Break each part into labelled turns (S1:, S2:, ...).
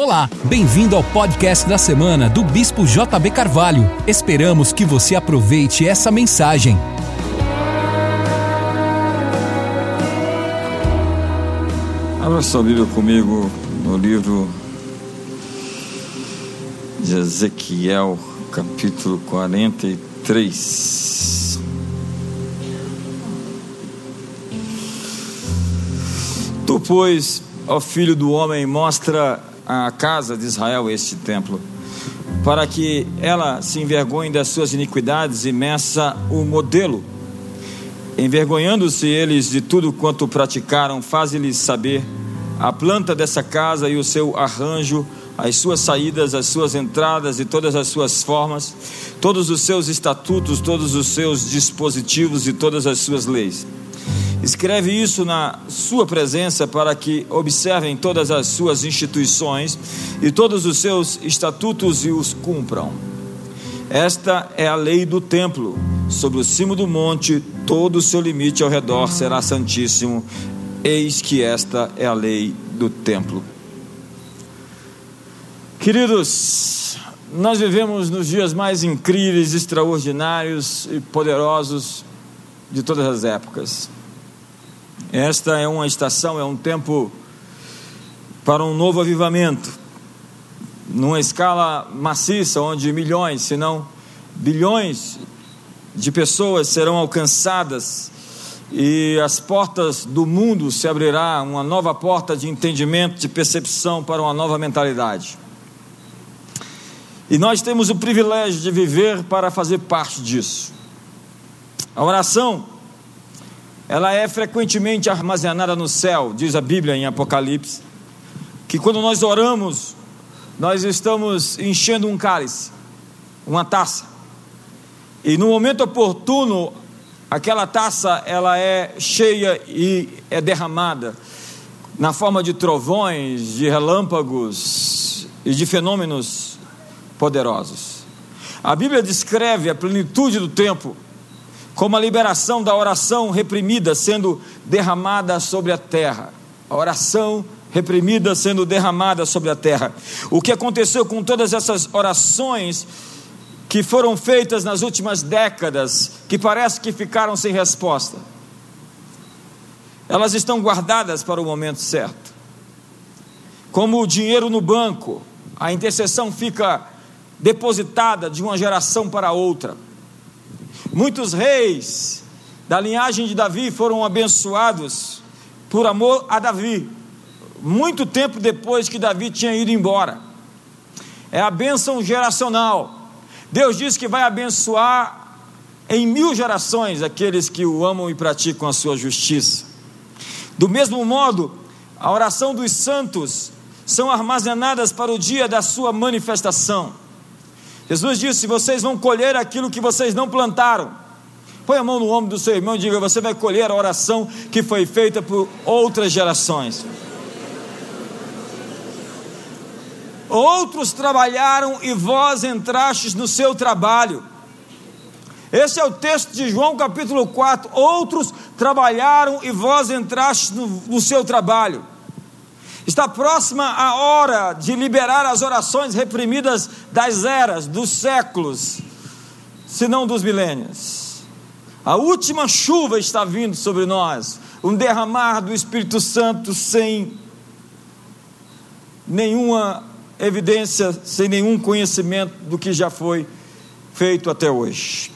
S1: Olá, bem-vindo ao podcast da semana do Bispo JB Carvalho. Esperamos que você aproveite essa mensagem.
S2: Abra sua Bíblia comigo no livro de Ezequiel, capítulo 43. Tu, pois, ó filho do homem, mostra a casa de Israel este templo, para que ela se envergonhe das suas iniquidades e meça o modelo. Envergonhando-se eles de tudo quanto praticaram, faze-lhes saber a planta dessa casa e o seu arranjo, as suas saídas, as suas entradas e todas as suas formas, todos os seus estatutos, todos os seus dispositivos e todas as suas leis. Escreve isso na sua presença para que observem todas as suas instituições e todos os seus estatutos e os cumpram. Esta é a lei do templo. Sobre o cimo do monte, todo o seu limite ao redor será santíssimo. Eis que esta é a lei do templo. Queridos, nós vivemos nos dias mais incríveis, extraordinários e poderosos de todas as épocas. Esta é uma estação, é um tempo para um novo avivamento, numa escala maciça, onde milhões, se não bilhões de pessoas serão alcançadas e as portas do mundo se abrirá, uma nova porta de entendimento, de percepção para uma nova mentalidade. E nós temos o privilégio de viver para fazer parte disso. A oração ela é frequentemente armazenada no céu, diz a Bíblia em Apocalipse, que quando nós oramos, nós estamos enchendo um cálice, uma taça, e no momento oportuno, aquela taça ela é cheia e é derramada na forma de trovões, de relâmpagos e de fenômenos poderosos. A Bíblia descreve a plenitude do tempo como a liberação da oração reprimida sendo derramada sobre a terra. A oração reprimida sendo derramada sobre a terra. O que aconteceu com todas essas orações que foram feitas nas últimas décadas, que parece que ficaram sem resposta? Elas estão guardadas para o momento certo. Como o dinheiro no banco, a intercessão fica depositada de uma geração para outra Muitos reis da linhagem de Davi foram abençoados por amor a Davi, muito tempo depois que Davi tinha ido embora. É a bênção geracional. Deus diz que vai abençoar em mil gerações aqueles que o amam e praticam a sua justiça. Do mesmo modo, a oração dos santos são armazenadas para o dia da sua manifestação. Jesus disse: Vocês vão colher aquilo que vocês não plantaram. Põe a mão no ombro do seu irmão e diga: Você vai colher a oração que foi feita por outras gerações. Outros trabalharam e vós entrastes no seu trabalho. Esse é o texto de João capítulo 4. Outros trabalharam e vós entrastes no, no seu trabalho. Está próxima a hora de liberar as orações reprimidas das eras, dos séculos, se não dos milênios. A última chuva está vindo sobre nós, um derramar do Espírito Santo sem nenhuma evidência, sem nenhum conhecimento do que já foi feito até hoje.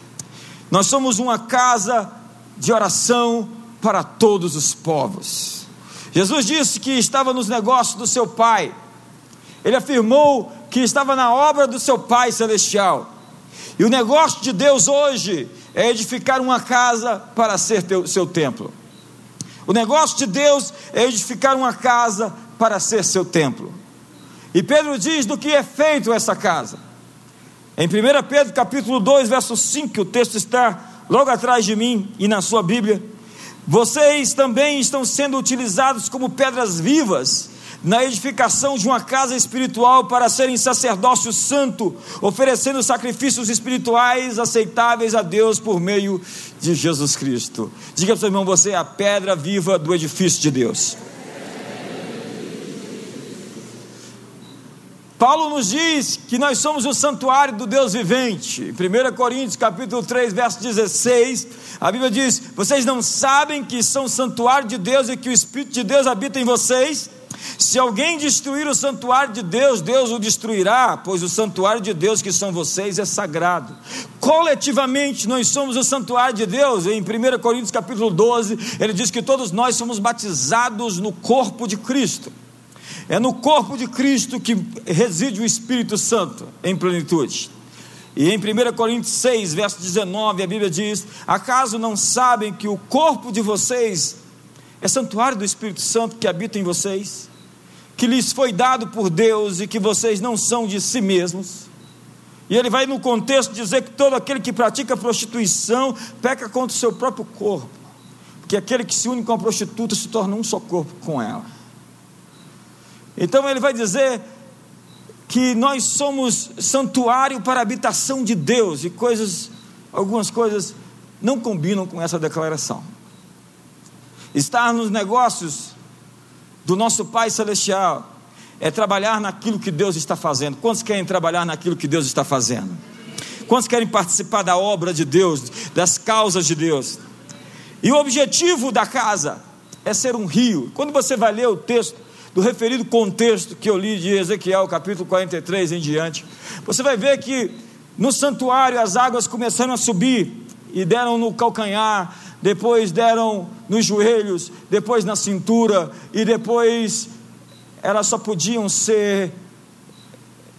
S2: Nós somos uma casa de oração para todos os povos. Jesus disse que estava nos negócios do seu Pai. Ele afirmou que estava na obra do seu Pai celestial. E o negócio de Deus hoje é edificar uma casa para ser teu, seu templo. O negócio de Deus é edificar uma casa para ser seu templo. E Pedro diz do que é feito essa casa. Em 1 Pedro capítulo 2, verso 5, o texto está logo atrás de mim e na sua Bíblia. Vocês também estão sendo utilizados como pedras vivas na edificação de uma casa espiritual para serem sacerdócio santo, oferecendo sacrifícios espirituais aceitáveis a Deus por meio de Jesus Cristo. Diga para o seu irmão: você é a pedra viva do edifício de Deus. Paulo nos diz que nós somos o santuário do Deus vivente. Em 1 Coríntios capítulo 3, verso 16, a Bíblia diz: Vocês não sabem que são santuário de Deus e que o Espírito de Deus habita em vocês? Se alguém destruir o santuário de Deus, Deus o destruirá, pois o santuário de Deus que são vocês é sagrado. Coletivamente nós somos o santuário de Deus. Em 1 Coríntios capítulo 12, ele diz que todos nós somos batizados no corpo de Cristo. É no corpo de Cristo que reside o Espírito Santo em plenitude. E em 1 Coríntios 6, verso 19, a Bíblia diz: Acaso não sabem que o corpo de vocês é santuário do Espírito Santo que habita em vocês? Que lhes foi dado por Deus e que vocês não são de si mesmos? E ele vai no contexto dizer que todo aquele que pratica prostituição peca contra o seu próprio corpo, porque aquele que se une com a prostituta se torna um só corpo com ela. Então ele vai dizer que nós somos santuário para a habitação de Deus e coisas, algumas coisas não combinam com essa declaração. Estar nos negócios do nosso Pai Celestial é trabalhar naquilo que Deus está fazendo. Quantos querem trabalhar naquilo que Deus está fazendo? Quantos querem participar da obra de Deus, das causas de Deus? E o objetivo da casa é ser um rio. Quando você vai ler o texto, do referido contexto que eu li de Ezequiel, capítulo 43 em diante, você vai ver que no santuário as águas começaram a subir e deram no calcanhar, depois deram nos joelhos, depois na cintura e depois elas só podiam ser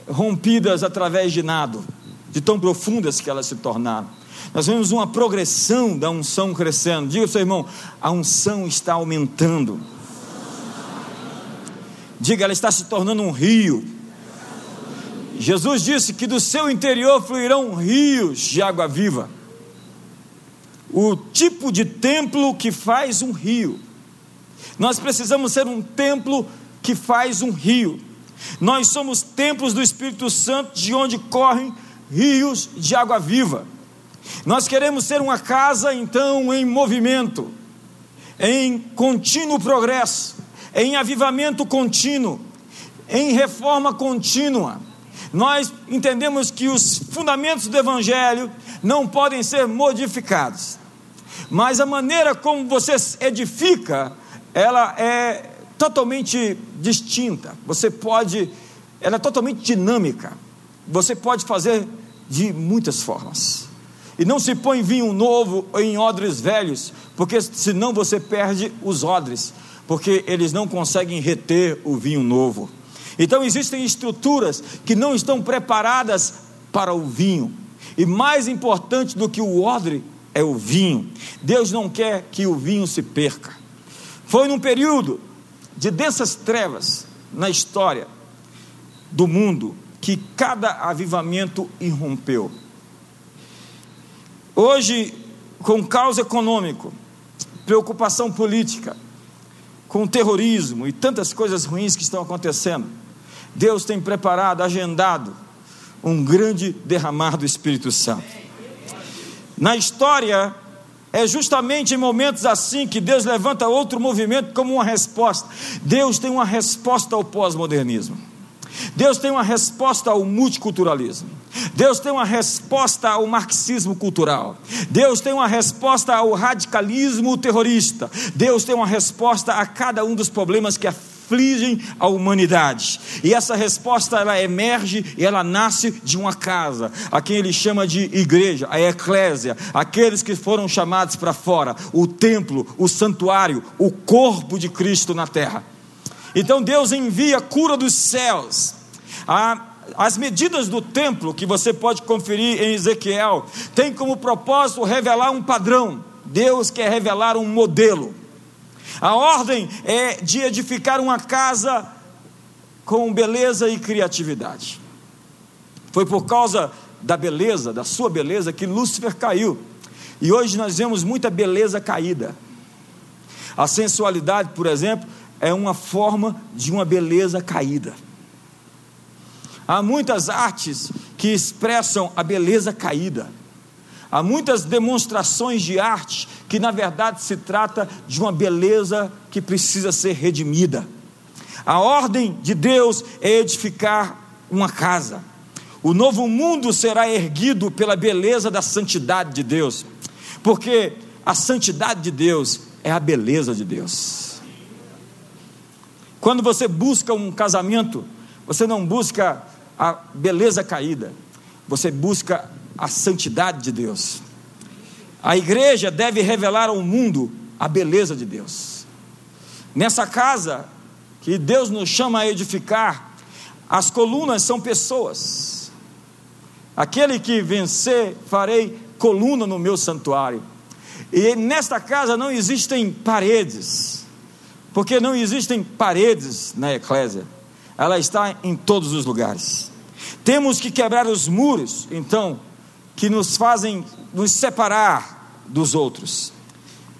S2: rompidas através de nado, de tão profundas que elas se tornaram. Nós vemos uma progressão da unção crescendo. Diga ao seu irmão, a unção está aumentando. Diga, ela está se tornando um rio. Jesus disse que do seu interior fluirão rios de água viva. O tipo de templo que faz um rio. Nós precisamos ser um templo que faz um rio. Nós somos templos do Espírito Santo, de onde correm rios de água viva. Nós queremos ser uma casa, então, em movimento, em contínuo progresso em avivamento contínuo, em reforma contínua. Nós entendemos que os fundamentos do Evangelho não podem ser modificados, mas a maneira como você edifica, ela é totalmente distinta. Você pode, ela é totalmente dinâmica. Você pode fazer de muitas formas. E não se põe vinho novo em odres velhos, porque senão você perde os odres porque eles não conseguem reter o vinho novo. Então existem estruturas que não estão preparadas para o vinho. E mais importante do que o odre é o vinho. Deus não quer que o vinho se perca. Foi num período de densas trevas na história do mundo que cada avivamento irrompeu. Hoje, com caos econômico, preocupação política, com o terrorismo e tantas coisas ruins que estão acontecendo, Deus tem preparado, agendado um grande derramar do Espírito Santo. Na história, é justamente em momentos assim que Deus levanta outro movimento como uma resposta. Deus tem uma resposta ao pós-modernismo. Deus tem uma resposta ao multiculturalismo. Deus tem uma resposta ao marxismo cultural. Deus tem uma resposta ao radicalismo terrorista. Deus tem uma resposta a cada um dos problemas que afligem a humanidade. E essa resposta ela emerge e ela nasce de uma casa, a quem ele chama de igreja, a eclésia, aqueles que foram chamados para fora, o templo, o santuário, o corpo de Cristo na terra. Então Deus envia cura dos céus. As medidas do templo, que você pode conferir em Ezequiel, tem como propósito revelar um padrão. Deus quer revelar um modelo. A ordem é de edificar uma casa com beleza e criatividade. Foi por causa da beleza, da sua beleza, que Lúcifer caiu. E hoje nós vemos muita beleza caída. A sensualidade, por exemplo, é uma forma de uma beleza caída. Há muitas artes que expressam a beleza caída. Há muitas demonstrações de arte que, na verdade, se trata de uma beleza que precisa ser redimida. A ordem de Deus é edificar uma casa. O novo mundo será erguido pela beleza da santidade de Deus, porque a santidade de Deus é a beleza de Deus. Quando você busca um casamento, você não busca a beleza caída, você busca a santidade de Deus. A igreja deve revelar ao mundo a beleza de Deus. Nessa casa que Deus nos chama a edificar, as colunas são pessoas. Aquele que vencer, farei coluna no meu santuário. E nesta casa não existem paredes, porque não existem paredes na eclésia, ela está em todos os lugares. Temos que quebrar os muros, então, que nos fazem nos separar dos outros.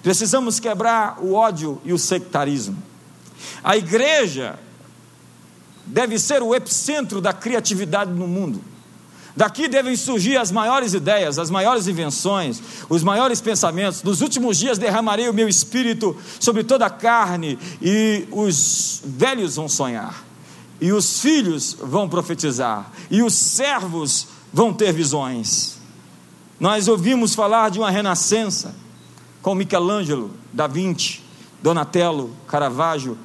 S2: Precisamos quebrar o ódio e o sectarismo. A igreja deve ser o epicentro da criatividade no mundo. Daqui devem surgir as maiores ideias, as maiores invenções, os maiores pensamentos. Nos últimos dias derramarei o meu espírito sobre toda a carne, e os velhos vão sonhar, e os filhos vão profetizar, e os servos vão ter visões. Nós ouvimos falar de uma renascença com Michelangelo, Da Vinci, Donatello, Caravaggio,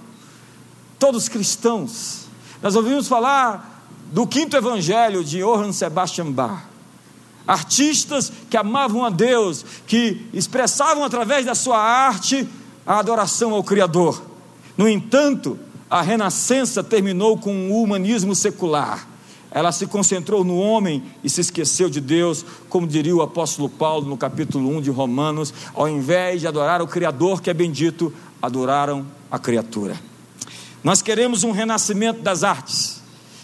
S2: todos cristãos. Nós ouvimos falar do quinto evangelho de Johann Sebastian Bach. Artistas que amavam a Deus, que expressavam através da sua arte a adoração ao Criador. No entanto, a renascença terminou com o humanismo secular. Ela se concentrou no homem e se esqueceu de Deus, como diria o apóstolo Paulo no capítulo 1 de Romanos, ao invés de adorar o Criador que é bendito, adoraram a criatura. Nós queremos um renascimento das artes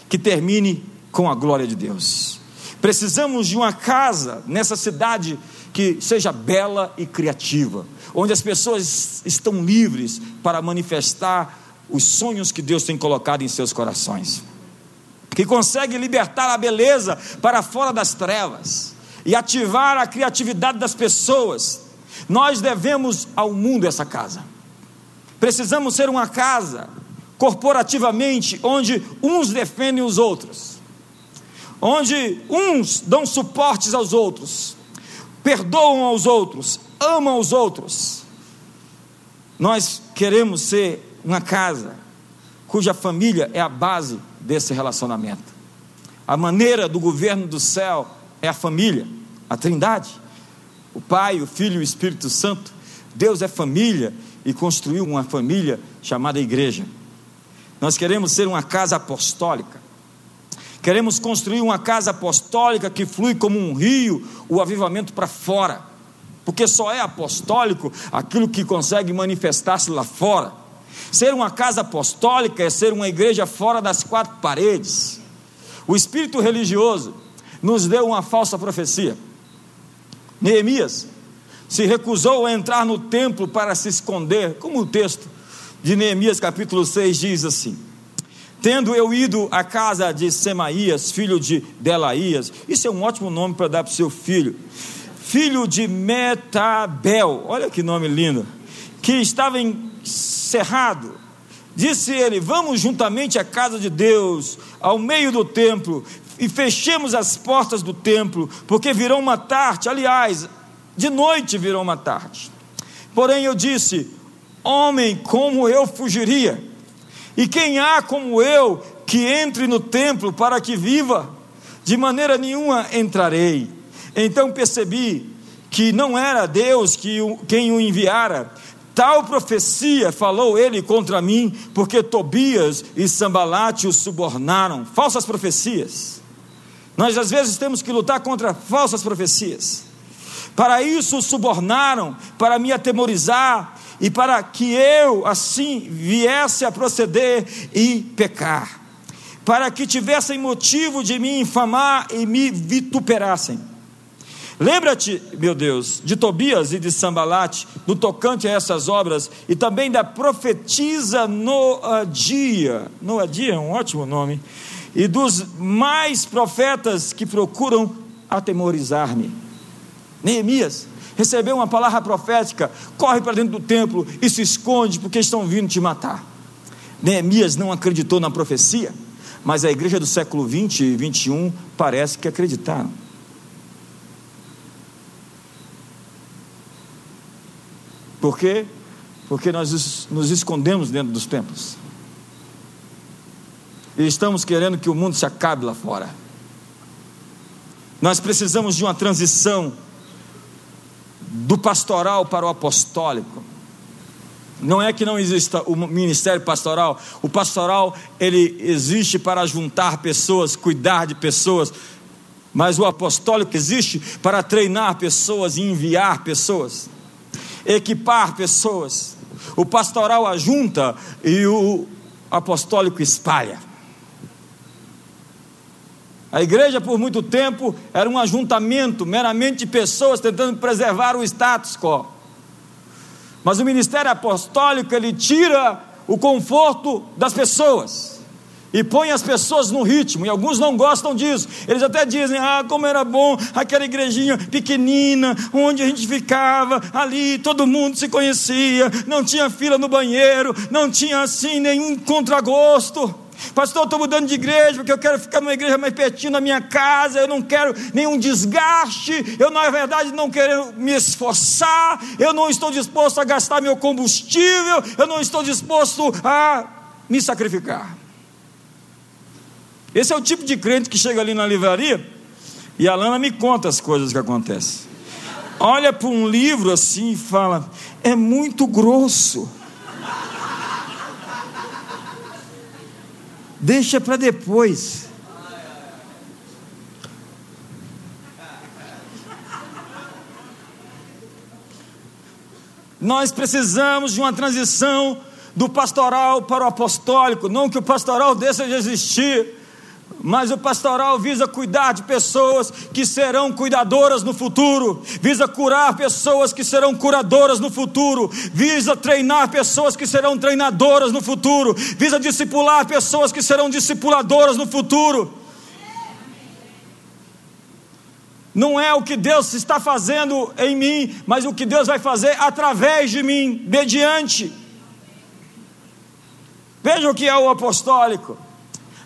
S2: que termine com a glória de Deus. Precisamos de uma casa nessa cidade que seja bela e criativa, onde as pessoas estão livres para manifestar os sonhos que Deus tem colocado em seus corações, que consegue libertar a beleza para fora das trevas e ativar a criatividade das pessoas. Nós devemos ao mundo essa casa. Precisamos ser uma casa corporativamente, onde uns defendem os outros, onde uns dão suportes aos outros, perdoam aos outros, amam os outros. Nós queremos ser uma casa cuja família é a base desse relacionamento. A maneira do governo do céu é a família, a Trindade, o Pai, o Filho e o Espírito Santo. Deus é família e construiu uma família chamada igreja. Nós queremos ser uma casa apostólica. Queremos construir uma casa apostólica que flui como um rio, o avivamento para fora. Porque só é apostólico aquilo que consegue manifestar-se lá fora. Ser uma casa apostólica é ser uma igreja fora das quatro paredes. O espírito religioso nos deu uma falsa profecia. Neemias se recusou a entrar no templo para se esconder, como o texto de Neemias capítulo 6 diz assim: Tendo eu ido à casa de Semaías, filho de Delaías, isso é um ótimo nome para dar para o seu filho, filho de Metabel, olha que nome lindo, que estava encerrado. Disse ele: Vamos juntamente à casa de Deus, ao meio do templo, e fechemos as portas do templo, porque virão uma tarde, aliás, de noite virão uma tarde. Porém eu disse: Homem como eu fugiria, e quem há como eu que entre no templo para que viva? De maneira nenhuma entrarei. Então percebi que não era Deus que, quem o enviara. Tal profecia falou ele contra mim, porque Tobias e Sambalate o subornaram. Falsas profecias. Nós às vezes temos que lutar contra falsas profecias. Para isso o subornaram, para me atemorizar, e para que eu assim viesse a proceder e pecar, para que tivessem motivo de me infamar e me vituperassem. Lembra-te, meu Deus, de Tobias e de Sambalate, no tocante a essas obras, e também da profetisa Noadia, Noadia é um ótimo nome, e dos mais profetas que procuram atemorizar-me. Neemias, recebeu uma palavra profética, corre para dentro do templo e se esconde porque estão vindo te matar. Neemias não acreditou na profecia, Mas a igreja do século 20 e 21 parece que acreditaram. Por quê? Porque nós nos escondemos dentro dos templos. E estamos querendo que o mundo se acabe lá fora. Nós precisamos de uma transição do pastoral para o apostólico. Não é que não exista o ministério pastoral. O pastoral ele existe para juntar pessoas, cuidar de pessoas, mas o apostólico existe para treinar pessoas e enviar pessoas, equipar pessoas. O pastoral ajunta e o apostólico espalha. A igreja, por muito tempo, era um ajuntamento meramente de pessoas tentando preservar o status quo. Mas o ministério apostólico, ele tira o conforto das pessoas e põe as pessoas no ritmo, e alguns não gostam disso. Eles até dizem: Ah, como era bom aquela igrejinha pequenina, onde a gente ficava ali, todo mundo se conhecia, não tinha fila no banheiro, não tinha assim nenhum contragosto. Pastor, estou mudando de igreja porque eu quero ficar numa igreja mais pertinho da minha casa, eu não quero nenhum desgaste, eu na verdade não quero me esforçar, eu não estou disposto a gastar meu combustível, eu não estou disposto a me sacrificar. Esse é o tipo de crente que chega ali na livraria e a Lana me conta as coisas que acontecem. Olha para um livro assim e fala: é muito grosso. Deixa para depois. Nós precisamos de uma transição do pastoral para o apostólico, não que o pastoral deixe de existir, mas o pastoral visa cuidar de pessoas que serão cuidadoras no futuro, visa curar pessoas que serão curadoras no futuro, visa treinar pessoas que serão treinadoras no futuro, visa discipular pessoas que serão discipuladoras no futuro. Não é o que Deus está fazendo em mim, mas o que Deus vai fazer através de mim, mediante. Veja o que é o apostólico.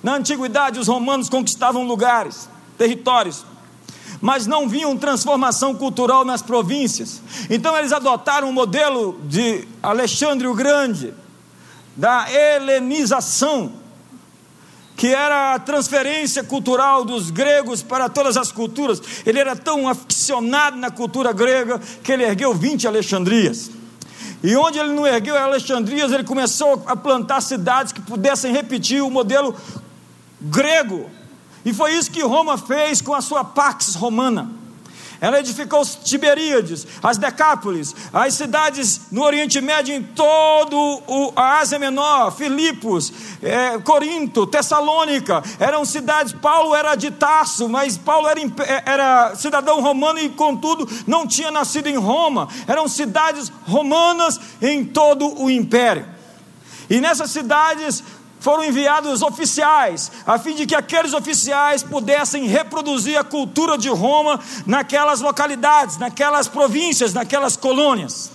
S2: Na antiguidade, os romanos conquistavam lugares, territórios, mas não viam transformação cultural nas províncias. Então, eles adotaram o modelo de Alexandre o Grande, da helenização, que era a transferência cultural dos gregos para todas as culturas. Ele era tão aficionado na cultura grega que ele ergueu 20 Alexandrias. E onde ele não ergueu Alexandrias, ele começou a plantar cidades que pudessem repetir o modelo grego. E foi isso que Roma fez com a sua Pax Romana. Ela edificou Tiberíades, as Decápolis, as cidades no Oriente Médio, em todo a Ásia Menor, Filipos, é, Corinto, Tessalônica, eram cidades. Paulo era de Tarso, mas Paulo era, é, era cidadão romano e, contudo, não tinha nascido em Roma. Eram cidades romanas em todo o império. E nessas cidades foram enviados oficiais, a fim de que aqueles oficiais pudessem reproduzir a cultura de Roma naquelas localidades, naquelas províncias, naquelas colônias.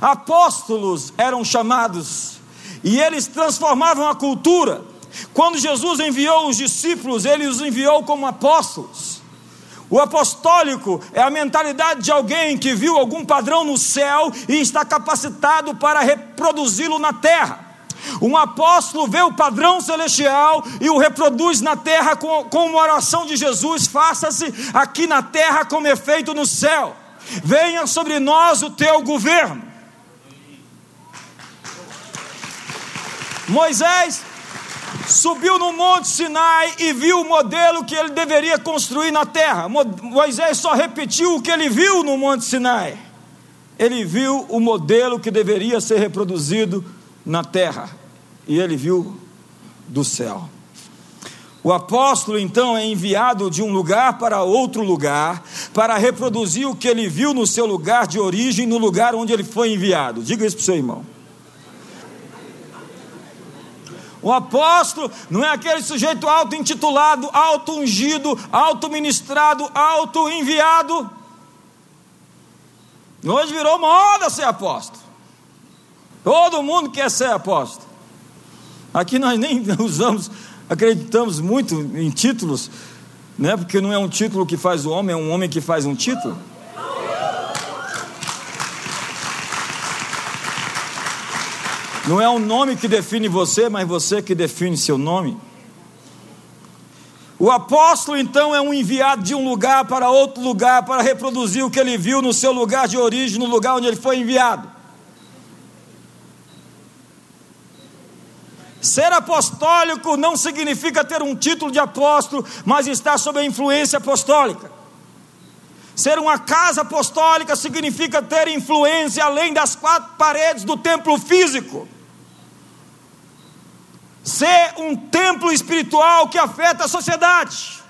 S2: Apóstolos eram chamados, e eles transformavam a cultura. Quando Jesus enviou os discípulos, ele os enviou como apóstolos. O apostólico é a mentalidade de alguém que viu algum padrão no céu e está capacitado para reproduzi-lo na terra. Um apóstolo vê o padrão celestial e o reproduz na terra com, com uma oração de Jesus: faça-se aqui na terra como é feito no céu. Venha sobre nós o teu governo. Moisés subiu no Monte Sinai e viu o modelo que ele deveria construir na terra. Moisés só repetiu o que ele viu no Monte Sinai. Ele viu o modelo que deveria ser reproduzido na terra e ele viu do céu. O apóstolo então é enviado de um lugar para outro lugar para reproduzir o que ele viu no seu lugar de origem, no lugar onde ele foi enviado. Diga isso para o seu irmão. O apóstolo não é aquele sujeito auto-intitulado, auto-ungido, auto-ministrado, auto-enviado. Hoje virou moda ser apóstolo. Todo mundo quer ser apóstolo. Aqui nós nem usamos acreditamos muito em títulos, né? porque não é um título que faz o homem, é um homem que faz um título. Não é o nome que define você, mas você que define seu nome. O apóstolo então é um enviado de um lugar para outro lugar para reproduzir o que ele viu no seu lugar de origem, no lugar onde ele foi enviado. Ser apostólico não significa ter um título de apóstolo, mas estar sob a influência apostólica. Ser uma casa apostólica significa ter influência além das quatro paredes do templo físico ser um templo espiritual que afeta a sociedade,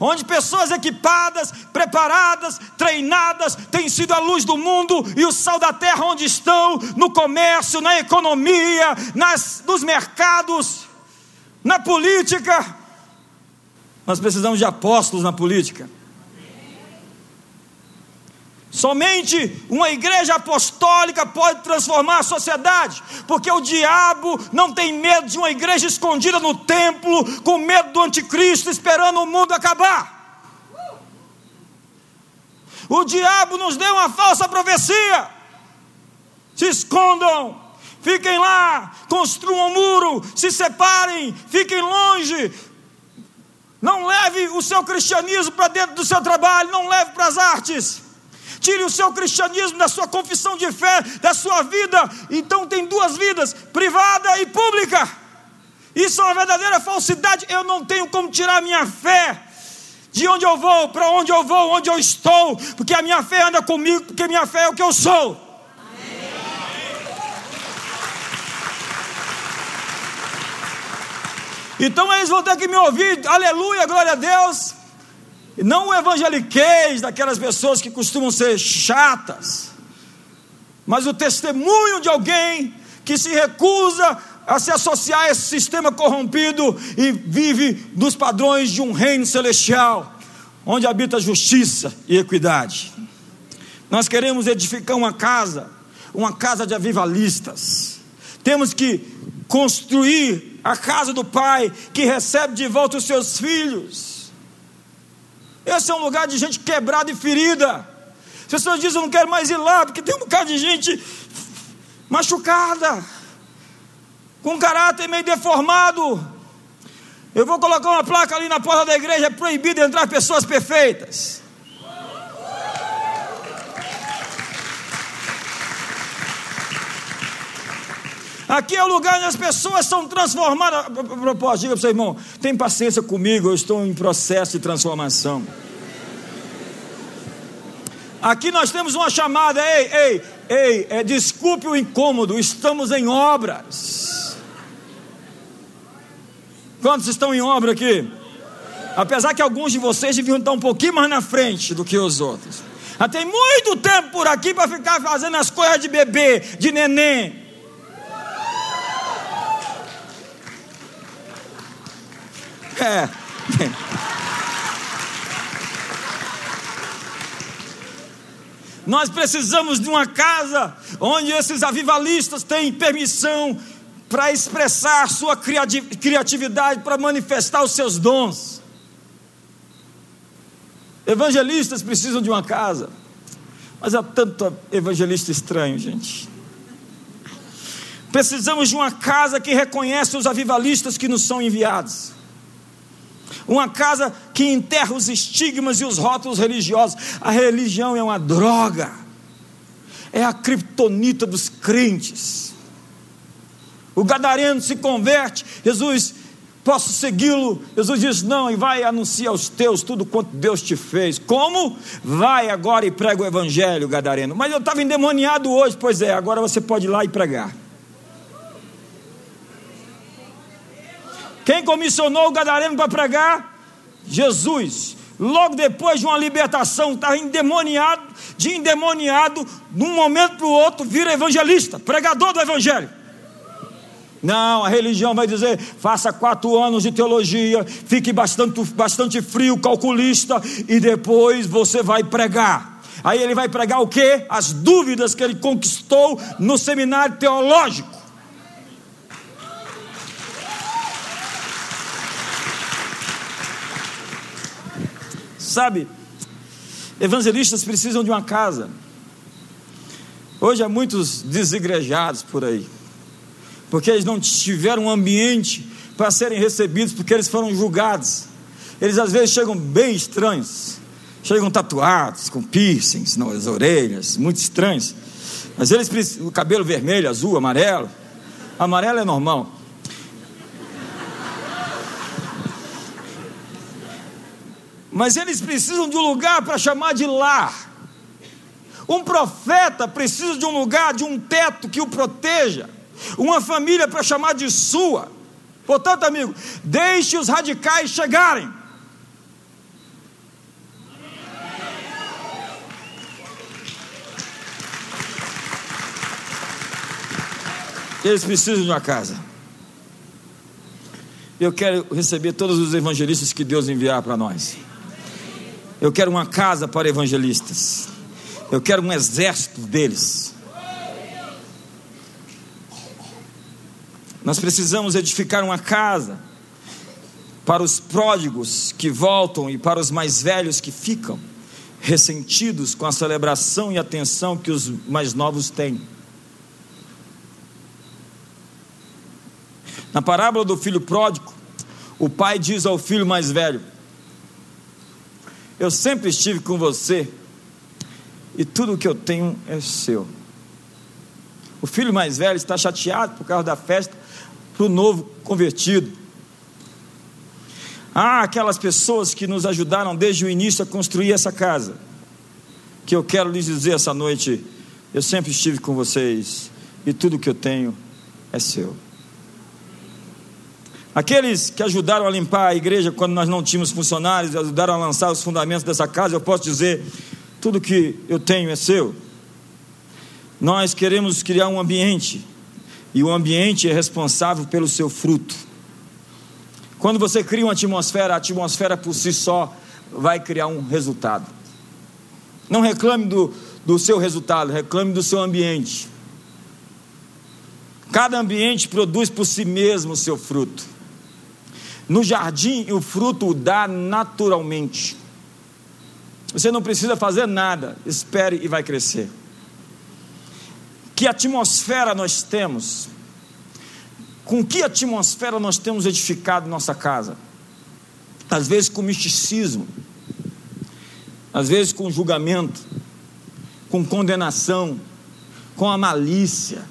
S2: onde pessoas equipadas, preparadas, treinadas, têm sido a luz do mundo e o sal da terra onde estão, no comércio, na economia, nas, nos mercados, na política. Nós precisamos de apóstolos na política. Somente uma igreja apostólica pode transformar a sociedade, porque o diabo não tem medo de uma igreja escondida no templo, com medo do anticristo, esperando o mundo acabar. O diabo nos deu uma falsa profecia. Se escondam, fiquem lá, construam um muro, se separem, fiquem longe. Não leve o seu cristianismo para dentro do seu trabalho, não leve para as artes. Tire o seu cristianismo da sua confissão de fé, da sua vida. Então tem duas vidas, privada e pública. Isso é uma verdadeira falsidade. Eu não tenho como tirar minha fé de onde eu vou, para onde eu vou, onde eu estou, porque a minha fé anda comigo, porque minha fé é o que eu sou. Então eles vão ter que me ouvir, aleluia, glória a Deus. Não o evangeliquez daquelas pessoas que costumam ser chatas, mas o testemunho de alguém que se recusa a se associar a esse sistema corrompido e vive nos padrões de um reino celestial, onde habita justiça e equidade. Nós queremos edificar uma casa, uma casa de avivalistas. Temos que construir a casa do Pai que recebe de volta os seus filhos esse é um lugar de gente quebrada e ferida. As pessoas dizem: Eu não quero mais ir lá, porque tem um bocado de gente machucada, com caráter meio deformado. Eu vou colocar uma placa ali na porta da igreja: é proibido entrar pessoas perfeitas. Aqui é o lugar onde as pessoas são transformadas. Propósito, diga para o seu irmão: tem paciência comigo, eu estou em processo de transformação. Aqui nós temos uma chamada, ei, ei, ei, é, desculpe o incômodo, estamos em obras. Quantos estão em obra aqui? Apesar que alguns de vocês deviam estar um pouquinho mais na frente do que os outros. Já tem muito tempo por aqui para ficar fazendo as coisas de bebê, de neném. É. Nós precisamos de uma casa onde esses avivalistas têm permissão para expressar sua criatividade, para manifestar os seus dons. Evangelistas precisam de uma casa, mas há tanto evangelista estranho, gente. Precisamos de uma casa que reconhece os avivalistas que nos são enviados uma casa que enterra os estigmas e os rótulos religiosos. A religião é uma droga, é a criptonita dos crentes. O gadareno se converte, Jesus, posso segui-lo? Jesus diz: Não, e vai anunciar aos teus tudo quanto Deus te fez. Como? Vai agora e prega o evangelho, gadareno. Mas eu estava endemoniado hoje, pois é, agora você pode ir lá e pregar. Quem comissionou o gadareno para pregar? Jesus. Logo depois de uma libertação, estava endemoniado, de endemoniado, de um momento para o outro, vira evangelista, pregador do evangelho. Não, a religião vai dizer: faça quatro anos de teologia, fique bastante, bastante frio, calculista, e depois você vai pregar. Aí ele vai pregar o que? As dúvidas que ele conquistou no seminário teológico. Sabe, evangelistas precisam de uma casa. Hoje há muitos desigrejados por aí, porque eles não tiveram um ambiente para serem recebidos, porque eles foram julgados. Eles às vezes chegam bem estranhos, chegam tatuados, com piercings nas orelhas, muito estranhos. Mas eles precisam, o cabelo vermelho, azul, amarelo. Amarelo é normal. Mas eles precisam de um lugar para chamar de lar. Um profeta precisa de um lugar, de um teto que o proteja. Uma família para chamar de sua. Portanto, amigo, deixe os radicais chegarem. Eles precisam de uma casa. Eu quero receber todos os evangelistas que Deus enviar para nós. Eu quero uma casa para evangelistas. Eu quero um exército deles. Nós precisamos edificar uma casa para os pródigos que voltam e para os mais velhos que ficam ressentidos com a celebração e atenção que os mais novos têm. Na parábola do filho pródigo, o pai diz ao filho mais velho: Eu sempre estive com você e tudo o que eu tenho é seu. O filho mais velho está chateado por causa da festa para o novo convertido. Há aquelas pessoas que nos ajudaram desde o início a construir essa casa, que eu quero lhes dizer essa noite: eu sempre estive com vocês e tudo o que eu tenho é seu. Aqueles que ajudaram a limpar a igreja quando nós não tínhamos funcionários, ajudaram a lançar os fundamentos dessa casa, eu posso dizer: tudo que eu tenho é seu. Nós queremos criar um ambiente, e o ambiente é responsável pelo seu fruto. Quando você cria uma atmosfera, a atmosfera por si só vai criar um resultado. Não reclame do, do seu resultado, reclame do seu ambiente. Cada ambiente produz por si mesmo o seu fruto. No jardim, o fruto dá naturalmente. Você não precisa fazer nada, espere e vai crescer. Que atmosfera nós temos? Com que atmosfera nós temos edificado nossa casa? Às vezes com misticismo, às vezes com julgamento, com condenação, com a malícia.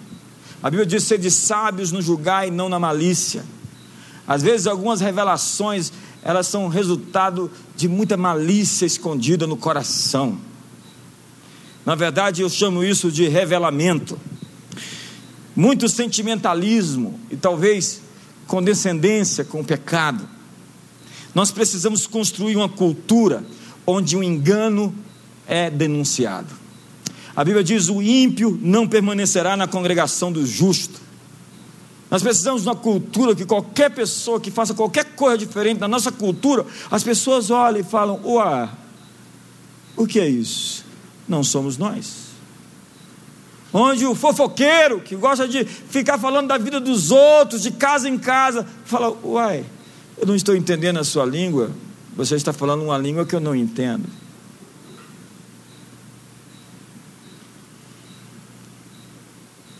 S2: A Bíblia diz: ser de sábios no julgar e não na malícia. Às vezes algumas revelações, elas são resultado de muita malícia escondida no coração. Na verdade, eu chamo isso de revelamento. Muito sentimentalismo e talvez condescendência com o pecado. Nós precisamos construir uma cultura onde o engano é denunciado. A Bíblia diz: o ímpio não permanecerá na congregação do justo. Nós precisamos de uma cultura que qualquer pessoa que faça qualquer coisa diferente da nossa cultura, as pessoas olham e falam: Ué, o que é isso? Não somos nós. Onde o fofoqueiro, que gosta de ficar falando da vida dos outros, de casa em casa, fala: Uai, eu não estou entendendo a sua língua, você está falando uma língua que eu não entendo.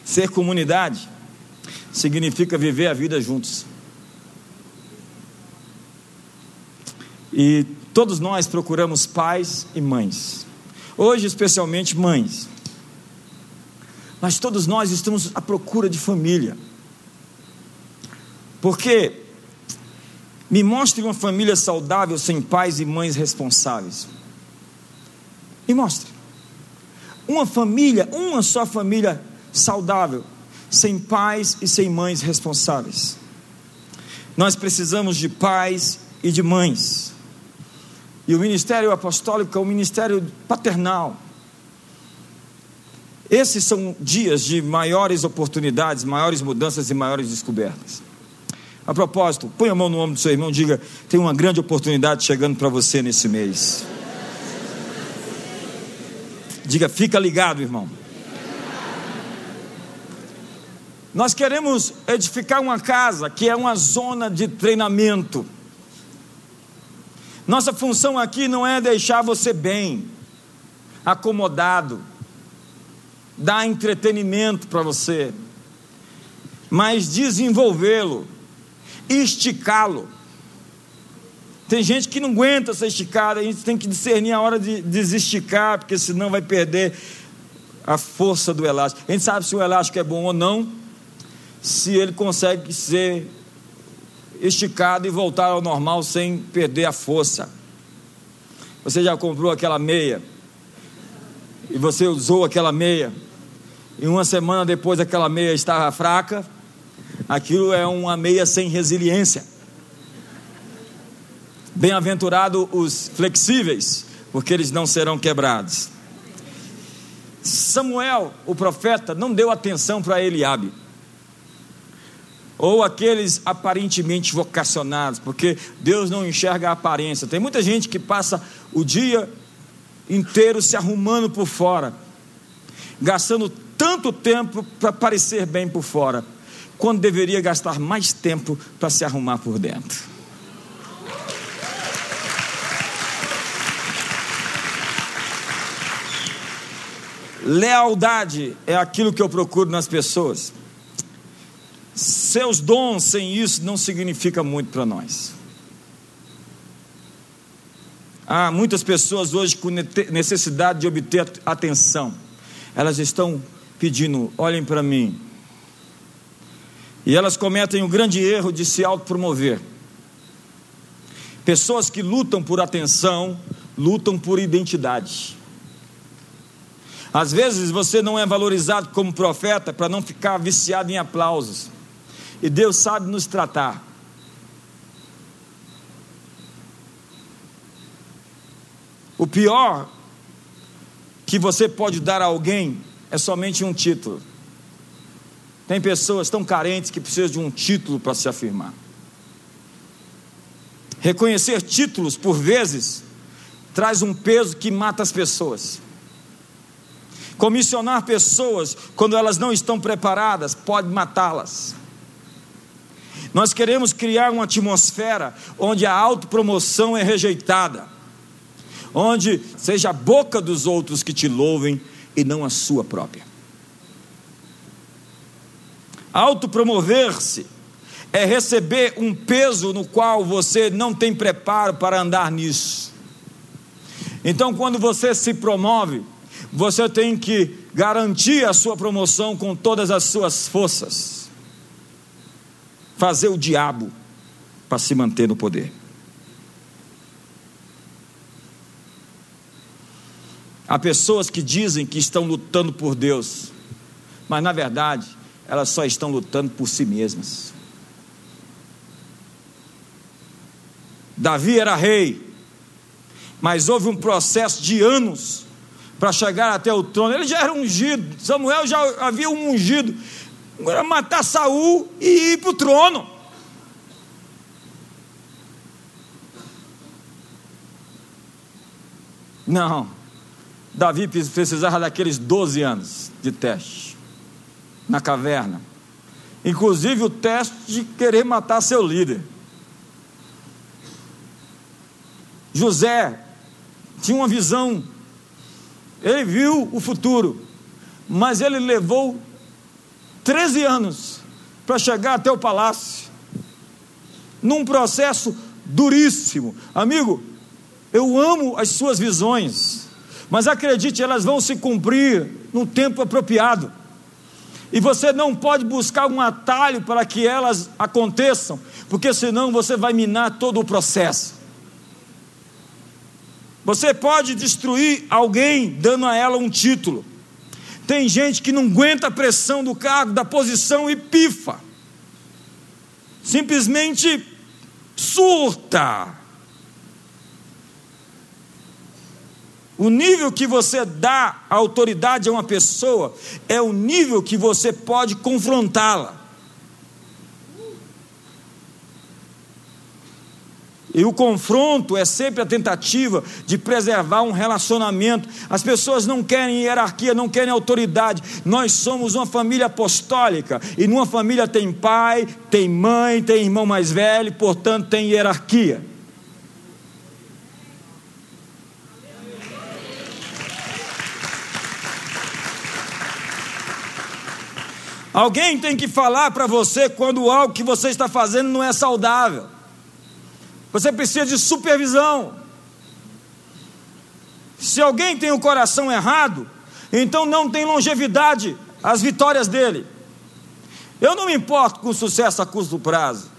S2: Ser comunidade significa viver a vida juntos. E todos nós procuramos pais e mães. Hoje, especialmente mães. Mas todos nós estamos à procura de família. Porque me mostre uma família saudável sem pais e mães responsáveis. Me mostre. Uma família, uma só família saudável, sem pais e sem mães responsáveis. Nós precisamos de pais e de mães. E o ministério apostólico é o ministério paternal. Esses são dias de maiores oportunidades, maiores mudanças e maiores descobertas. A propósito, põe a mão no ombro do seu irmão e diga: tem uma grande oportunidade chegando para você nesse mês. Diga, fica ligado, irmão. Nós queremos edificar uma casa que é uma zona de treinamento. Nossa função aqui não é deixar você bem, acomodado, dar entretenimento para você, mas desenvolvê-lo, esticá-lo. Tem gente que não aguenta essa esticada, a gente tem que discernir a hora de desesticar, porque senão vai perder a força do elástico. A gente sabe se o elástico é bom ou não, se ele consegue ser esticado e voltar ao normal sem perder a força. Você já comprou aquela meia e você usou aquela meia e uma semana depois aquela meia estava fraca, aquilo é uma meia sem resiliência. Bem-aventurado os flexíveis, porque eles não serão quebrados. Samuel, o profeta, não deu atenção para Eliabe ou aqueles aparentemente vocacionados, porque Deus não enxerga a aparência. Tem muita gente que passa o dia inteiro se arrumando por fora, gastando tanto tempo para parecer bem por fora, quando deveria gastar mais tempo para se arrumar por dentro. Lealdade é aquilo que eu procuro nas pessoas. Seus dons sem isso não significa muito para nós. Há muitas pessoas hoje com necessidade de obter atenção. Elas estão pedindo: olhem para mim. E elas cometem o grande erro de se autopromover. Pessoas que lutam por atenção, lutam por identidade. Às vezes você não é valorizado como profeta para não ficar viciado em aplausos. E Deus sabe nos tratar. O pior que você pode dar a alguém é somente um título. Tem pessoas tão carentes que precisam de um título para se afirmar. Reconhecer títulos, por vezes, traz um peso que mata as pessoas. Comissionar pessoas quando elas não estão preparadas pode matá-las. Nós queremos criar uma atmosfera onde a autopromoção é rejeitada, onde seja a boca dos outros que te louvem e não a sua própria. Autopromover-se é receber um peso no qual você não tem preparo para andar nisso. Então, quando você se promove, você tem que garantir a sua promoção com todas as suas forças. Fazer o diabo para se manter no poder. Há pessoas que dizem que estão lutando por Deus, mas na verdade elas só estão lutando por si mesmas. Davi era rei, mas houve um processo de anos para chegar até o trono. Ele já era ungido, Samuel já havia um ungido. Agora matar Saul e ir para o trono. Não, Davi precisava daqueles 12 anos de teste na caverna. Inclusive o teste de querer matar seu líder. José tinha uma visão, ele viu o futuro, mas ele levou 13 anos para chegar até o palácio, num processo duríssimo. Amigo, eu amo as suas visões, mas acredite, elas vão se cumprir no tempo apropriado. E você não pode buscar um atalho para que elas aconteçam, porque senão você vai minar todo o processo. Você pode destruir alguém dando a ela um título. Tem gente que não aguenta a pressão do cargo, da posição e pifa. Simplesmente surta. O nível que você dá autoridade a uma pessoa é o nível que você pode confrontá-la. E o confronto é sempre a tentativa de preservar um relacionamento. As pessoas não querem hierarquia, não querem autoridade. Nós somos uma família apostólica e numa família tem pai, tem mãe, tem irmão mais velho, portanto tem hierarquia. Alguém tem que falar para você quando algo que você está fazendo não é saudável. Você precisa de supervisão. Se alguém tem o coração errado, então não tem longevidade as vitórias dele. Eu não me importo com sucesso a curto prazo.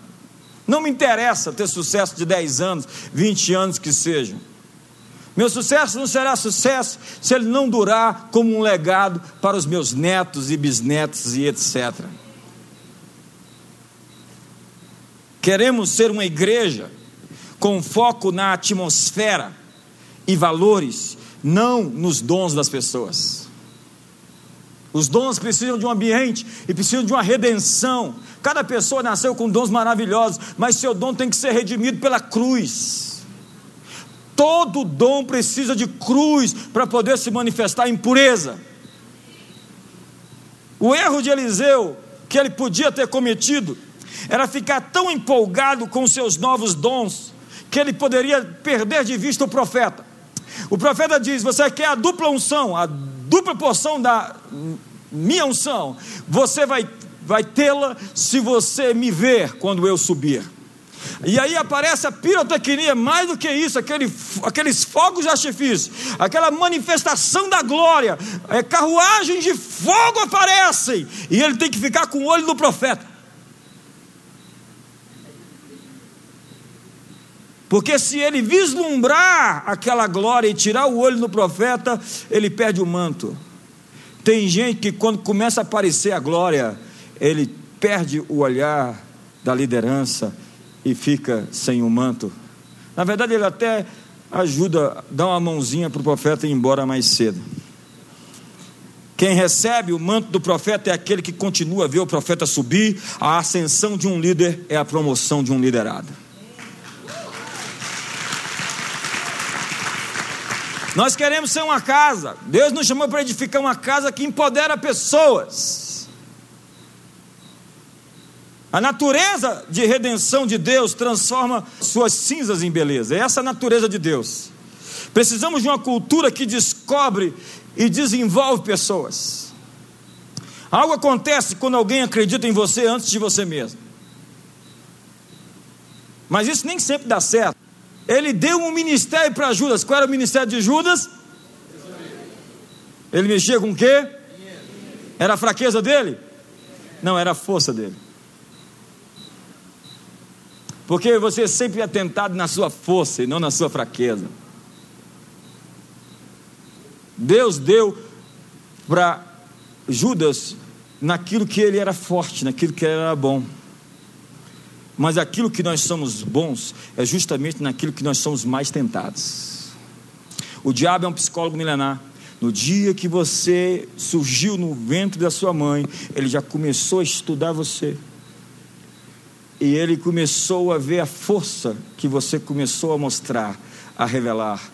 S2: Não me interessa ter sucesso de 10 anos, 20 anos que sejam. Meu sucesso não será sucesso se ele não durar como um legado para os meus netos e bisnetos e etc. Queremos ser uma igreja com foco na atmosfera e valores, não nos dons das pessoas. Os dons precisam de um ambiente e precisam de uma redenção. Cada pessoa nasceu com dons maravilhosos, mas seu dom tem que ser redimido pela cruz. Todo dom precisa de cruz para poder se manifestar em pureza. O erro de Eliseu, que ele podia ter cometido, era ficar tão empolgado com seus novos dons, que ele poderia perder de vista o profeta. O profeta diz: Você quer a dupla unção, a dupla porção da minha unção, você vai, vai tê-la se você me ver quando eu subir. E aí aparece a pirotecnia, mais do que isso, aquele, aqueles fogos de artifício, aquela manifestação da glória, é, carruagens de fogo aparecem, e ele tem que ficar com o olho do profeta. Porque se ele vislumbrar aquela glória e tirar o olho do profeta, ele perde o manto. Tem gente que quando começa a aparecer a glória, ele perde o olhar da liderança e fica sem o manto. Na verdade, ele até ajuda, dá uma mãozinha para o profeta ir embora mais cedo. Quem recebe o manto do profeta é aquele que continua a ver o profeta subir. A ascensão de um líder é a promoção de um liderado. Nós queremos ser uma casa. Deus nos chamou para edificar uma casa que empodera pessoas. A natureza de redenção de Deus transforma suas cinzas em beleza. É essa a natureza de Deus. Precisamos de uma cultura que descobre e desenvolve pessoas. Algo acontece quando alguém acredita em você antes de você mesmo. Mas isso nem sempre dá certo. Ele deu um ministério para Judas. Qual era o ministério de Judas? Ele mexia com o quê? Era a fraqueza dele? Não, era a força dele. Porque você sempre é tentado na sua força e não na sua fraqueza. Deus deu para Judas naquilo que ele era forte, naquilo que ele era bom. Mas aquilo que nós somos bons é justamente naquilo que nós somos mais tentados. O diabo é um psicólogo milenar. No dia que você surgiu no ventre da sua mãe, ele já começou a estudar você e ele começou a ver a força que você começou a mostrar, a revelar.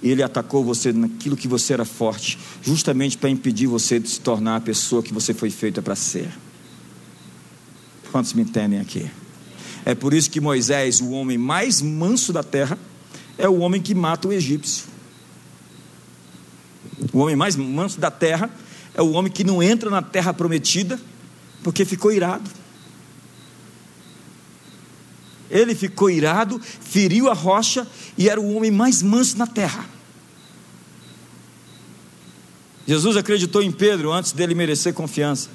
S2: E ele atacou você naquilo que você era forte, justamente para impedir você de se tornar a pessoa que você foi feita para ser. Quantos me entendem aqui? É por isso que Moisés, o homem mais manso da terra, é o homem que mata o egípcio. O homem mais manso da terra é o homem que não entra na terra prometida porque ficou irado. Ele ficou irado, feriu a rocha e era o homem mais manso na terra. Jesus acreditou em Pedro antes dele merecer confiança.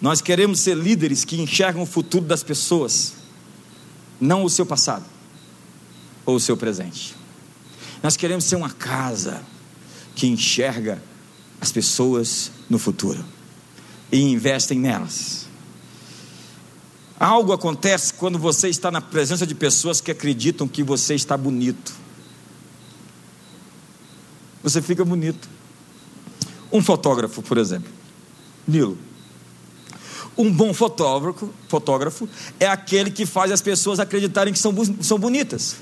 S2: Nós queremos ser líderes que enxergam o futuro das pessoas, não o seu passado ou o seu presente. Nós queremos ser uma casa que enxerga as pessoas no futuro e investem nelas. Algo acontece quando você está na presença de pessoas que acreditam que você está bonito. Você fica bonito. Um fotógrafo, por exemplo, Nilo. Um bom fotógrafo, fotógrafo é aquele que faz as pessoas acreditarem que são, são bonitas.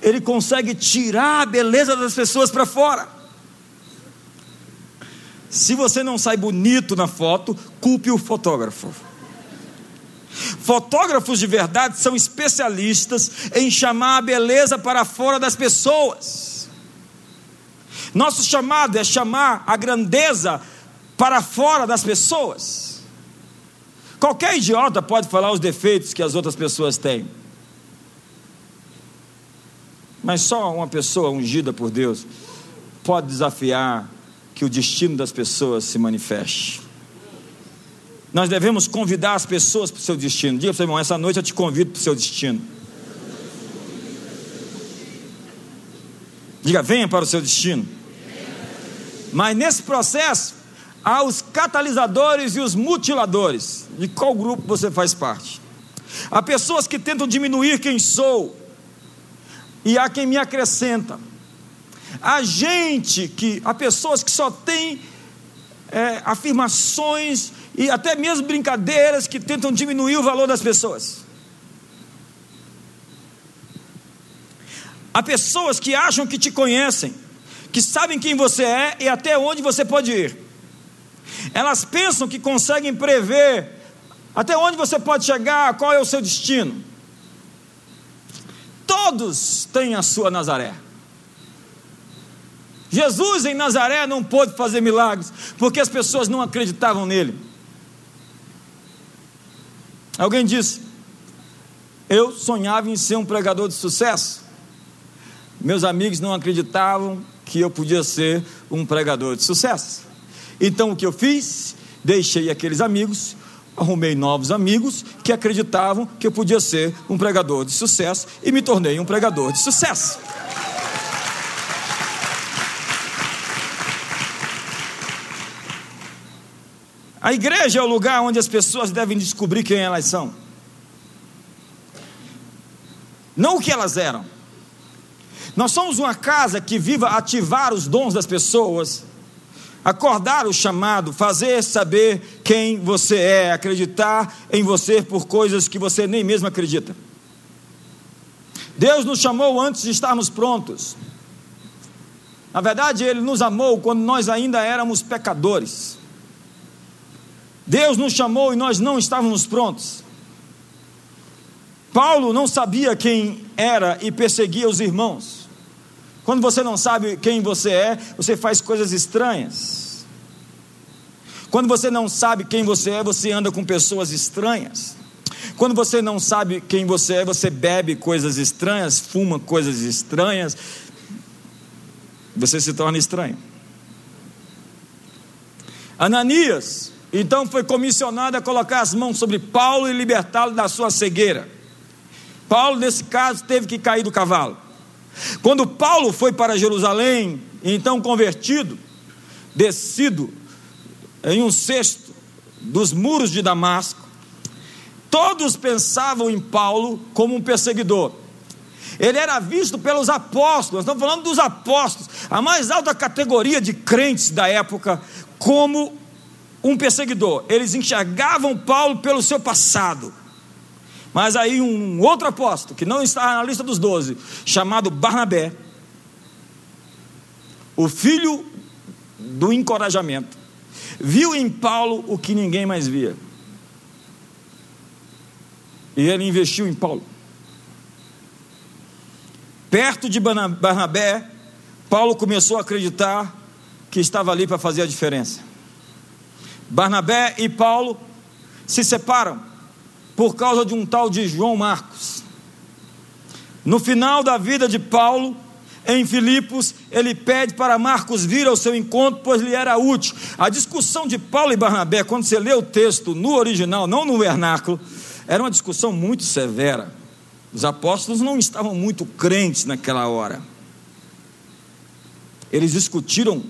S2: Ele consegue tirar a beleza das pessoas para fora. Se você não sai bonito na foto, culpe o fotógrafo. Fotógrafos de verdade são especialistas em chamar a beleza para fora das pessoas. Nosso chamado é chamar a grandeza para fora das pessoas. Qualquer idiota pode falar os defeitos que as outras pessoas têm. Mas só uma pessoa ungida por Deus pode desafiar que o destino das pessoas se manifeste. Nós devemos convidar as pessoas para o seu destino. Diga para o seu irmão, essa noite eu te convido para o seu destino. Diga, venha para o seu destino. Mas nesse processo, há os catalisadores e os mutiladores. De qual grupo você faz parte? Há pessoas que tentam diminuir quem sou, e há quem me acrescenta. Há gente que, há pessoas que só têm é, afirmações e até mesmo brincadeiras que tentam diminuir o valor das pessoas. Há pessoas que acham que te conhecem, que sabem quem você é e até onde você pode ir. Elas pensam que conseguem prever até onde você pode chegar, qual é o seu destino. Todos têm a sua Nazaré. Jesus em Nazaré não pôde fazer milagres, porque as pessoas não acreditavam nele. Alguém disse: Eu sonhava em ser um pregador de sucesso. Meus amigos não acreditavam que eu podia ser um pregador de sucesso. Então o que eu fiz? Deixei aqueles amigos, arrumei novos amigos que acreditavam que eu podia ser um pregador de sucesso e me tornei um pregador de sucesso. A igreja é o lugar onde as pessoas devem descobrir quem elas são. Não o que elas eram. Nós somos uma casa que viva ativar os dons das pessoas, acordar o chamado, fazer saber quem você é, acreditar em você por coisas que você nem mesmo acredita. Deus nos chamou antes de estarmos prontos. Na verdade, Ele nos amou quando nós ainda éramos pecadores. Deus nos chamou e nós não estávamos prontos. Paulo não sabia quem era e perseguia os irmãos. Quando você não sabe quem você é, você faz coisas estranhas. Quando você não sabe quem você é, você anda com pessoas estranhas. Quando você não sabe quem você é, você bebe coisas estranhas, fuma coisas estranhas. Você se torna estranho. Ananias então foi comissionado a colocar as mãos sobre Paulo e libertá-lo da sua cegueira. Paulo, nesse caso, teve que cair do cavalo. Quando Paulo foi para Jerusalém, então convertido, descido em um cesto dos muros de Damasco, todos pensavam em Paulo como um perseguidor. Ele era visto pelos apóstolos, estamos falando dos apóstolos, a mais alta categoria de crentes da época, como um perseguidor. Eles enxergavam Paulo pelo seu passado. Mas aí um outro apóstolo, que não está na lista dos doze, chamado Barnabé, o filho do encorajamento, viu em Paulo o que ninguém mais via. E ele investiu em Paulo. Perto de Barnabé, Paulo começou a acreditar que estava ali para fazer a diferença. Barnabé e Paulo se separam por causa de um tal de João Marcos. No final da vida de Paulo, em Filipos, ele pede para Marcos vir ao seu encontro, pois lhe era útil. A discussão de Paulo e Barnabé, quando você lê o texto no original, não no vernáculo, era uma discussão muito severa. Os apóstolos não estavam muito crentes naquela hora. Eles discutiram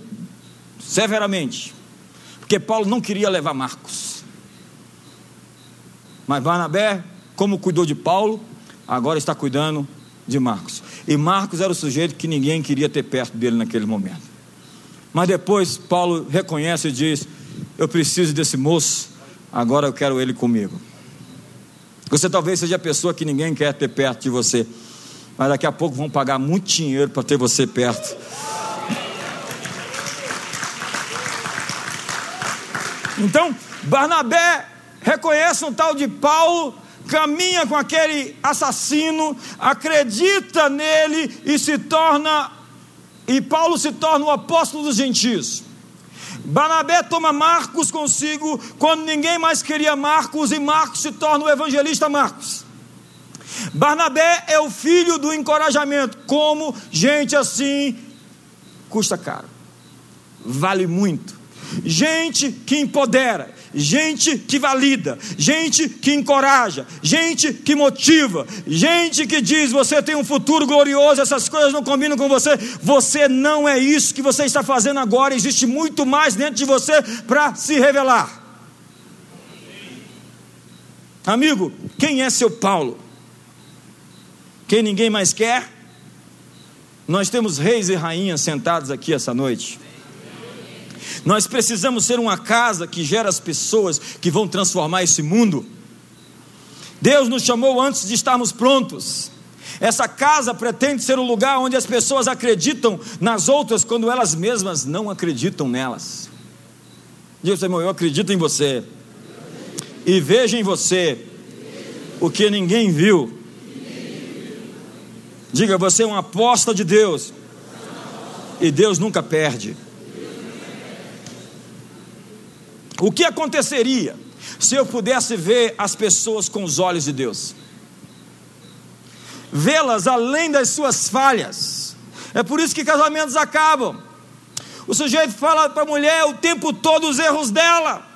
S2: severamente porque Paulo não queria levar Marcos. Mas Barnabé, como cuidou de Paulo, agora está cuidando de Marcos. E Marcos era o sujeito que ninguém queria ter perto dele naquele momento. Mas depois Paulo reconhece e diz: Eu preciso desse moço, agora eu quero ele comigo. Você talvez seja a pessoa que ninguém quer ter perto de você, mas daqui a pouco vão pagar muito dinheiro para ter você perto. Então, Barnabé reconhece um tal de Paulo, caminha com aquele assassino, acredita nele e se torna e Paulo se torna o apóstolo dos gentios. Barnabé toma Marcos consigo quando ninguém mais queria Marcos e Marcos se torna o evangelista Marcos. Barnabé é o filho do encorajamento. Como gente assim custa caro, vale muito. Gente que empodera, gente que valida, gente que encoraja, gente que motiva, gente que diz: você tem um futuro glorioso, essas coisas não combinam com você, você não é isso que você está fazendo agora, existe muito mais dentro de você para se revelar. Amigo, quem é seu Paulo? Quem ninguém mais quer? Nós temos reis e rainhas sentados aqui essa noite. Nós precisamos ser uma casa que gera as pessoas que vão transformar esse mundo. Deus nos chamou antes de estarmos prontos. Essa casa pretende ser um lugar onde as pessoas acreditam nas outras quando elas mesmas não acreditam nelas. Diga, Senhor, eu acredito em você. E vejo em você o que ninguém viu. Diga, você é uma aposta de Deus. E Deus nunca perde. O que aconteceria se eu pudesse ver as pessoas com os olhos de Deus? Vê-las além das suas falhas. É por isso que casamentos acabam. O sujeito fala para a mulher o tempo todo os erros dela.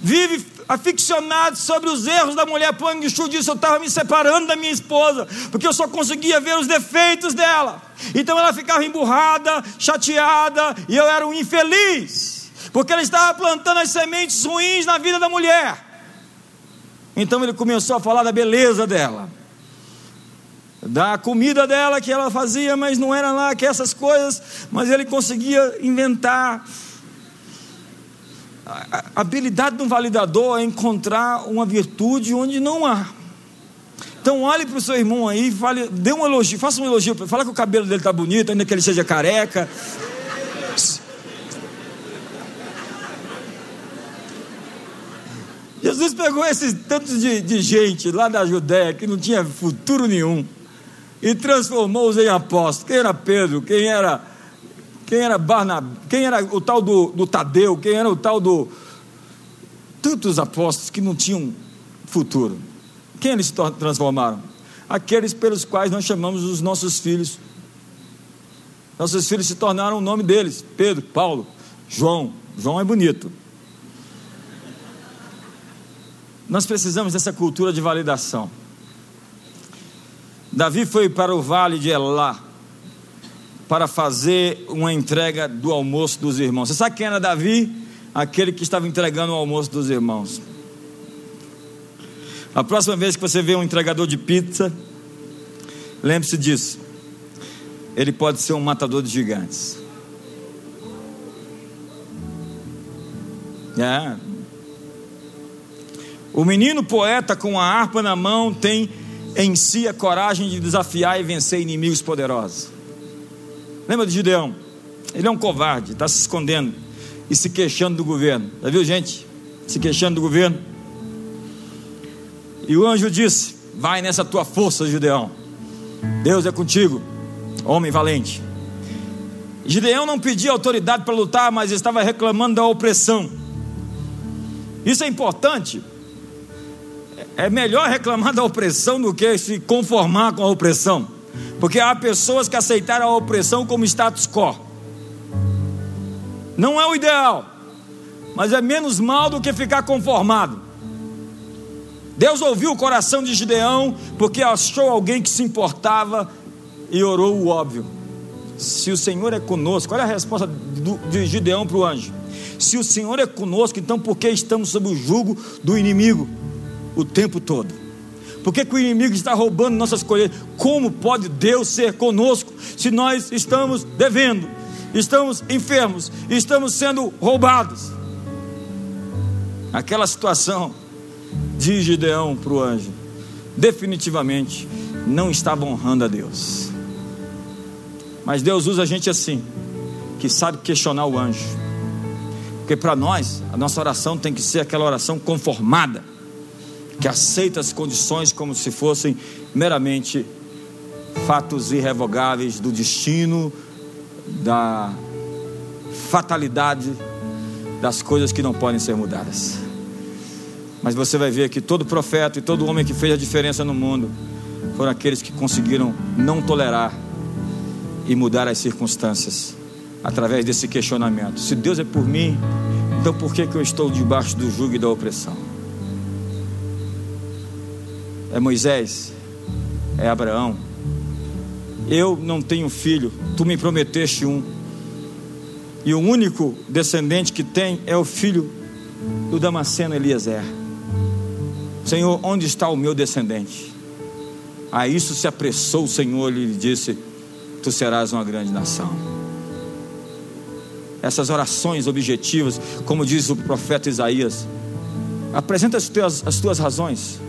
S2: Vive aficionado sobre os erros da mulher. Pô, Chu disse: Eu estava me separando da minha esposa, porque eu só conseguia ver os defeitos dela. Então ela ficava emburrada, chateada, e eu era um infeliz porque ele estava plantando as sementes ruins na vida da mulher. Então ele começou a falar da beleza dela, da comida dela que ela fazia, mas não era lá que essas coisas, mas ele conseguia inventar. A habilidade de um validador é encontrar uma virtude onde não há. Então olhe para o seu irmão aí, fale, dê um elogio, faça um elogio, fala que o cabelo dele está bonito, ainda que ele seja careca. Jesus pegou esses tantos de, de gente lá da Judéia que não tinha futuro nenhum e transformou-os em apóstolos. Quem era Pedro? Quem era quem era Barnabé? Quem era o tal do, do Tadeu? Quem era o tal do tantos apóstolos que não tinham futuro? Quem eles transformaram? Aqueles pelos quais nós chamamos os nossos filhos. Nossos filhos se tornaram o nome deles: Pedro, Paulo, João. João é bonito. Nós precisamos dessa cultura de validação. Davi foi para o vale de Elá para fazer uma entrega do almoço dos irmãos. Você sabe quem era Davi? Aquele que estava entregando o almoço dos irmãos. A próxima vez que você vê um entregador de pizza, lembre-se disso. Ele pode ser um matador de gigantes. É, o menino poeta com a harpa na mão tem em si a coragem de desafiar e vencer inimigos poderosos. Lembra de Gideão? Ele é um covarde, está se escondendo e se queixando do governo. Já viu gente? Se queixando do governo. E o anjo disse: Vai nessa tua força, Gideão. Deus é contigo, homem valente. Gideão não pedia autoridade para lutar, mas estava reclamando da opressão. Isso é importante, é melhor reclamar da opressão do que se conformar com a opressão, porque há pessoas que aceitaram a opressão como status quo. Não é o ideal, mas é menos mal do que ficar conformado. Deus ouviu o coração de Gideão porque achou alguém que se importava e orou o óbvio. Se o Senhor é conosco, olha a resposta de Gideão para o anjo: Se o Senhor é conosco, então por que estamos sob o jugo do inimigo? O tempo todo? Por que, que o inimigo está roubando nossas colheitas? Como pode Deus ser conosco se nós estamos devendo, estamos enfermos, estamos sendo roubados? Aquela situação de Gideão para o anjo, definitivamente não estava honrando a Deus. Mas Deus usa a gente assim, que sabe questionar o anjo. Porque para nós, a nossa oração tem que ser aquela oração conformada que aceita as condições como se fossem meramente fatos irrevogáveis do destino da fatalidade das coisas que não podem ser mudadas. Mas você vai ver que todo profeta e todo homem que fez a diferença no mundo foram aqueles que conseguiram não tolerar e mudar as circunstâncias através desse questionamento. Se Deus é por mim, então por que, que eu estou debaixo do jugo e da opressão? É Moisés? É Abraão? Eu não tenho filho, tu me prometeste um. E o único descendente que tem é o filho do Damasceno Eliezer. Senhor, onde está o meu descendente? A isso se apressou o Senhor e lhe disse: Tu serás uma grande nação. Essas orações objetivas, como diz o profeta Isaías, apresenta as tuas, as tuas razões.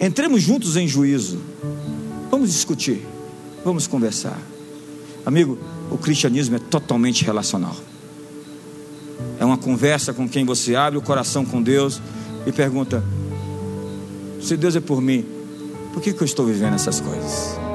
S2: Entremos juntos em juízo. Vamos discutir, vamos conversar. Amigo, o cristianismo é totalmente relacional. É uma conversa com quem você abre o coração com Deus e pergunta: se Deus é por mim, por que, que eu estou vivendo essas coisas?